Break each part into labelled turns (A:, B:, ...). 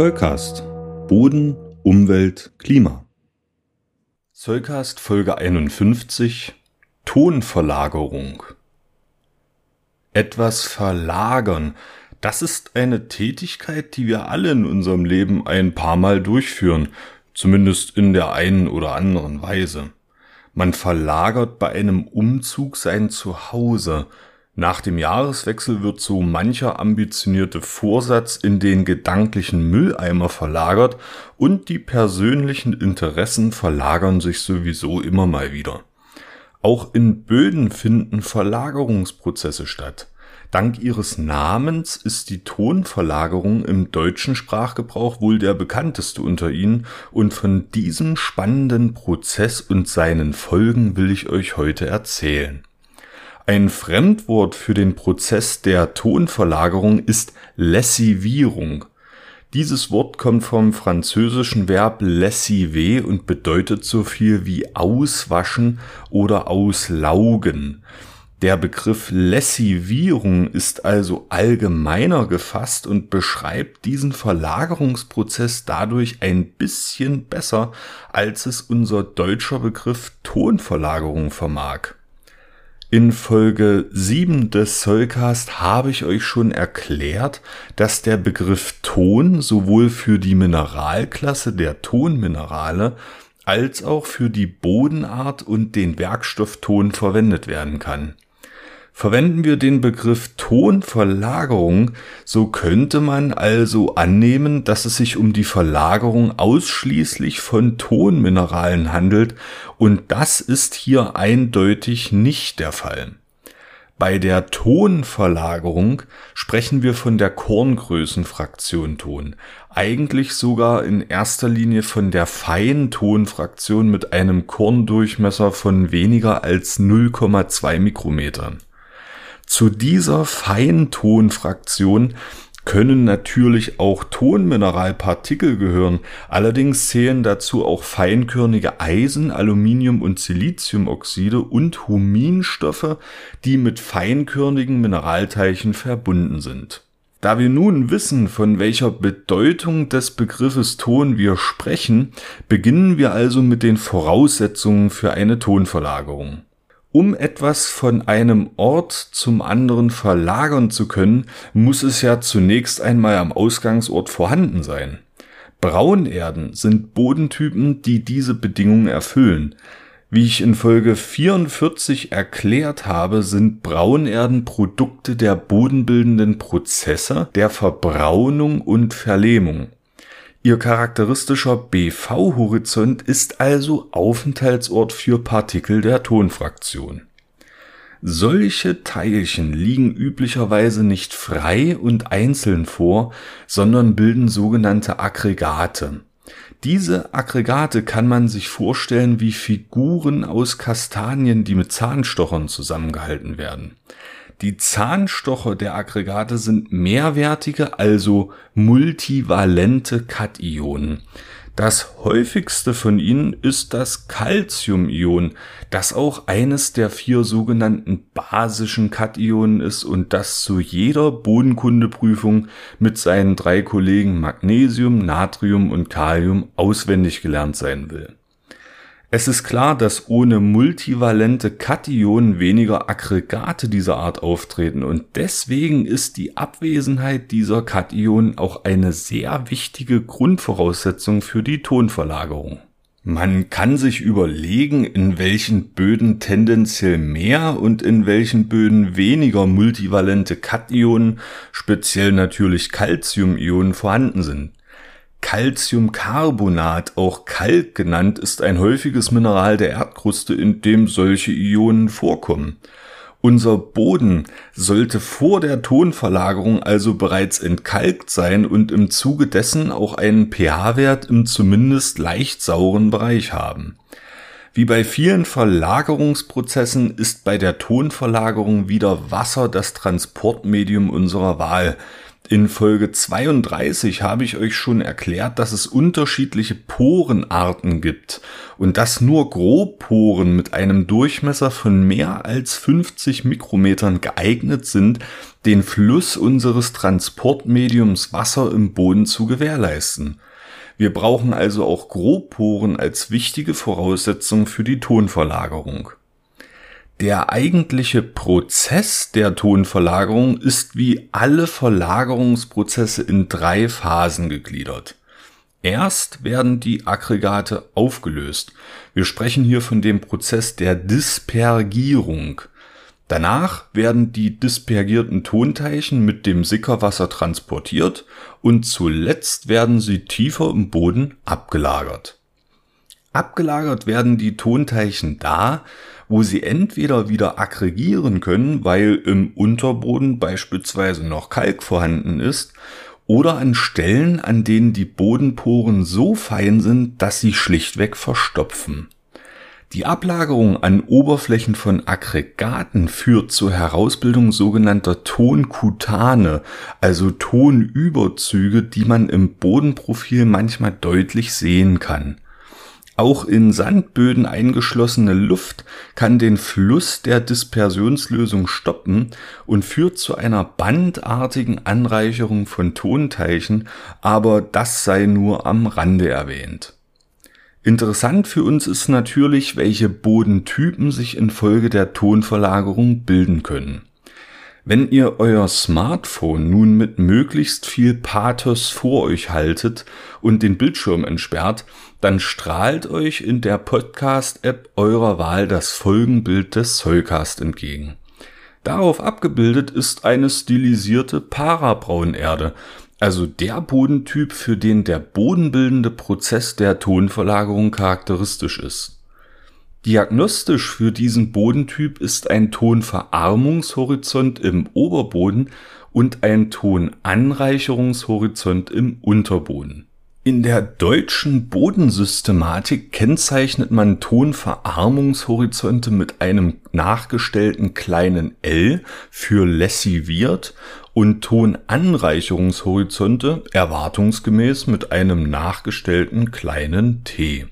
A: Zollcast. Boden, Umwelt, Klima. Zollcast Folge 51. Tonverlagerung. Etwas verlagern. Das ist eine Tätigkeit, die wir alle in unserem Leben ein paar Mal durchführen, zumindest in der einen oder anderen Weise. Man verlagert bei einem Umzug sein Zuhause, nach dem Jahreswechsel wird so mancher ambitionierte Vorsatz in den gedanklichen Mülleimer verlagert und die persönlichen Interessen verlagern sich sowieso immer mal wieder. Auch in Böden finden Verlagerungsprozesse statt. Dank ihres Namens ist die Tonverlagerung im deutschen Sprachgebrauch wohl der bekannteste unter ihnen und von diesem spannenden Prozess und seinen Folgen will ich euch heute erzählen. Ein Fremdwort für den Prozess der Tonverlagerung ist Lessivierung. Dieses Wort kommt vom französischen Verb lessiver und bedeutet so viel wie auswaschen oder auslaugen. Der Begriff Lessivierung ist also allgemeiner gefasst und beschreibt diesen Verlagerungsprozess dadurch ein bisschen besser, als es unser deutscher Begriff Tonverlagerung vermag. In Folge 7 des Soulcast habe ich euch schon erklärt, dass der Begriff Ton sowohl für die Mineralklasse der Tonminerale als auch für die Bodenart und den Werkstoff Ton verwendet werden kann. Verwenden wir den Begriff Tonverlagerung, so könnte man also annehmen, dass es sich um die Verlagerung ausschließlich von Tonmineralen handelt und das ist hier eindeutig nicht der Fall. Bei der Tonverlagerung sprechen wir von der Korngrößenfraktion Ton, eigentlich sogar in erster Linie von der Feintonfraktion mit einem Korndurchmesser von weniger als 0,2 Mikrometern. Zu dieser Feintonfraktion können natürlich auch Tonmineralpartikel gehören. Allerdings zählen dazu auch feinkörnige Eisen-, Aluminium- und Siliziumoxide und Huminstoffe, die mit feinkörnigen Mineralteilchen verbunden sind. Da wir nun wissen, von welcher Bedeutung des Begriffes Ton wir sprechen, beginnen wir also mit den Voraussetzungen für eine Tonverlagerung. Um etwas von einem Ort zum anderen verlagern zu können, muss es ja zunächst einmal am Ausgangsort vorhanden sein. Braunerden sind Bodentypen, die diese Bedingungen erfüllen. Wie ich in Folge 44 erklärt habe, sind Braunerden Produkte der bodenbildenden Prozesse der Verbraunung und Verlehmung. Ihr charakteristischer BV-Horizont ist also Aufenthaltsort für Partikel der Tonfraktion. Solche Teilchen liegen üblicherweise nicht frei und einzeln vor, sondern bilden sogenannte Aggregate. Diese Aggregate kann man sich vorstellen wie Figuren aus Kastanien, die mit Zahnstochern zusammengehalten werden. Die Zahnstocher der Aggregate sind mehrwertige, also multivalente Kationen. Das häufigste von ihnen ist das Calciumion, das auch eines der vier sogenannten basischen Kationen ist und das zu jeder Bodenkundeprüfung mit seinen drei Kollegen Magnesium, Natrium und Kalium auswendig gelernt sein will. Es ist klar, dass ohne multivalente Kationen weniger Aggregate dieser Art auftreten und deswegen ist die Abwesenheit dieser Kationen auch eine sehr wichtige Grundvoraussetzung für die Tonverlagerung. Man kann sich überlegen, in welchen Böden tendenziell mehr und in welchen Böden weniger multivalente Kationen, speziell natürlich Calciumionen vorhanden sind. Calciumcarbonat, auch Kalk genannt, ist ein häufiges Mineral der Erdkruste, in dem solche Ionen vorkommen. Unser Boden sollte vor der Tonverlagerung also bereits entkalkt sein und im Zuge dessen auch einen pH-Wert im zumindest leicht sauren Bereich haben. Wie bei vielen Verlagerungsprozessen ist bei der Tonverlagerung wieder Wasser das Transportmedium unserer Wahl. In Folge 32 habe ich euch schon erklärt, dass es unterschiedliche Porenarten gibt und dass nur Grobporen mit einem Durchmesser von mehr als 50 Mikrometern geeignet sind, den Fluss unseres Transportmediums Wasser im Boden zu gewährleisten. Wir brauchen also auch Grobporen als wichtige Voraussetzung für die Tonverlagerung. Der eigentliche Prozess der Tonverlagerung ist wie alle Verlagerungsprozesse in drei Phasen gegliedert. Erst werden die Aggregate aufgelöst. Wir sprechen hier von dem Prozess der Dispergierung. Danach werden die dispergierten Tonteilchen mit dem Sickerwasser transportiert und zuletzt werden sie tiefer im Boden abgelagert. Abgelagert werden die Tonteilchen da, wo sie entweder wieder aggregieren können, weil im Unterboden beispielsweise noch Kalk vorhanden ist, oder an Stellen, an denen die Bodenporen so fein sind, dass sie schlichtweg verstopfen. Die Ablagerung an Oberflächen von Aggregaten führt zur Herausbildung sogenannter Tonkutane, also Tonüberzüge, die man im Bodenprofil manchmal deutlich sehen kann. Auch in Sandböden eingeschlossene Luft kann den Fluss der Dispersionslösung stoppen und führt zu einer bandartigen Anreicherung von Tonteilchen, aber das sei nur am Rande erwähnt. Interessant für uns ist natürlich, welche Bodentypen sich infolge der Tonverlagerung bilden können. Wenn ihr euer Smartphone nun mit möglichst viel Pathos vor euch haltet und den Bildschirm entsperrt, dann strahlt euch in der Podcast-App eurer Wahl das Folgenbild des Zollcast entgegen. Darauf abgebildet ist eine stilisierte Parabraunerde, also der Bodentyp, für den der bodenbildende Prozess der Tonverlagerung charakteristisch ist. Diagnostisch für diesen Bodentyp ist ein Tonverarmungshorizont im Oberboden und ein Tonanreicherungshorizont im Unterboden. In der deutschen Bodensystematik kennzeichnet man Tonverarmungshorizonte mit einem nachgestellten kleinen L für lessiviert und Tonanreicherungshorizonte erwartungsgemäß mit einem nachgestellten kleinen T.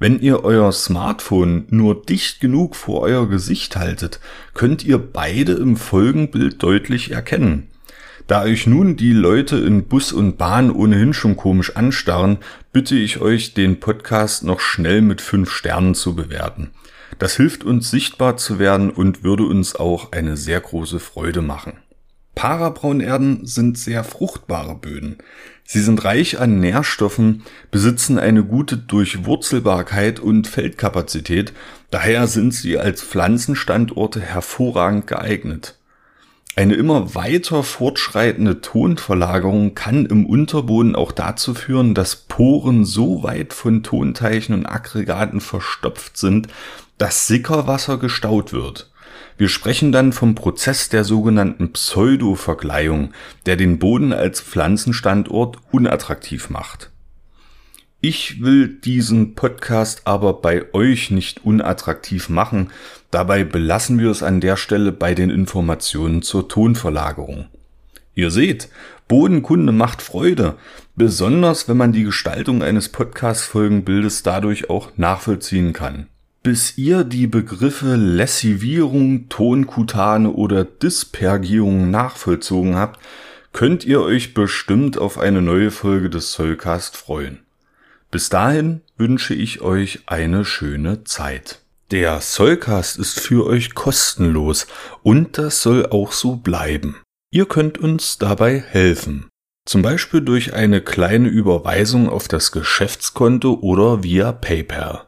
A: Wenn ihr euer Smartphone nur dicht genug vor euer Gesicht haltet, könnt ihr beide im Folgenbild deutlich erkennen. Da euch nun die Leute in Bus und Bahn ohnehin schon komisch anstarren, bitte ich euch, den Podcast noch schnell mit fünf Sternen zu bewerten. Das hilft uns sichtbar zu werden und würde uns auch eine sehr große Freude machen. Parabraunerden sind sehr fruchtbare Böden. Sie sind reich an Nährstoffen, besitzen eine gute Durchwurzelbarkeit und Feldkapazität, daher sind sie als Pflanzenstandorte hervorragend geeignet. Eine immer weiter fortschreitende Tonverlagerung kann im Unterboden auch dazu führen, dass Poren so weit von Tonteichen und Aggregaten verstopft sind, dass Sickerwasser gestaut wird. Wir sprechen dann vom Prozess der sogenannten Pseudovergleihung, der den Boden als Pflanzenstandort unattraktiv macht. Ich will diesen Podcast aber bei euch nicht unattraktiv machen, dabei belassen wir es an der Stelle bei den Informationen zur Tonverlagerung. Ihr seht, Bodenkunde macht Freude, besonders wenn man die Gestaltung eines Podcast-Folgenbildes dadurch auch nachvollziehen kann. Bis ihr die Begriffe Lessivierung, Tonkutane oder Dispergierung nachvollzogen habt, könnt ihr euch bestimmt auf eine neue Folge des Soulcast freuen. Bis dahin wünsche ich euch eine schöne Zeit. Der Soulcast ist für euch kostenlos und das soll auch so bleiben. Ihr könnt uns dabei helfen. Zum Beispiel durch eine kleine Überweisung auf das Geschäftskonto oder via PayPal.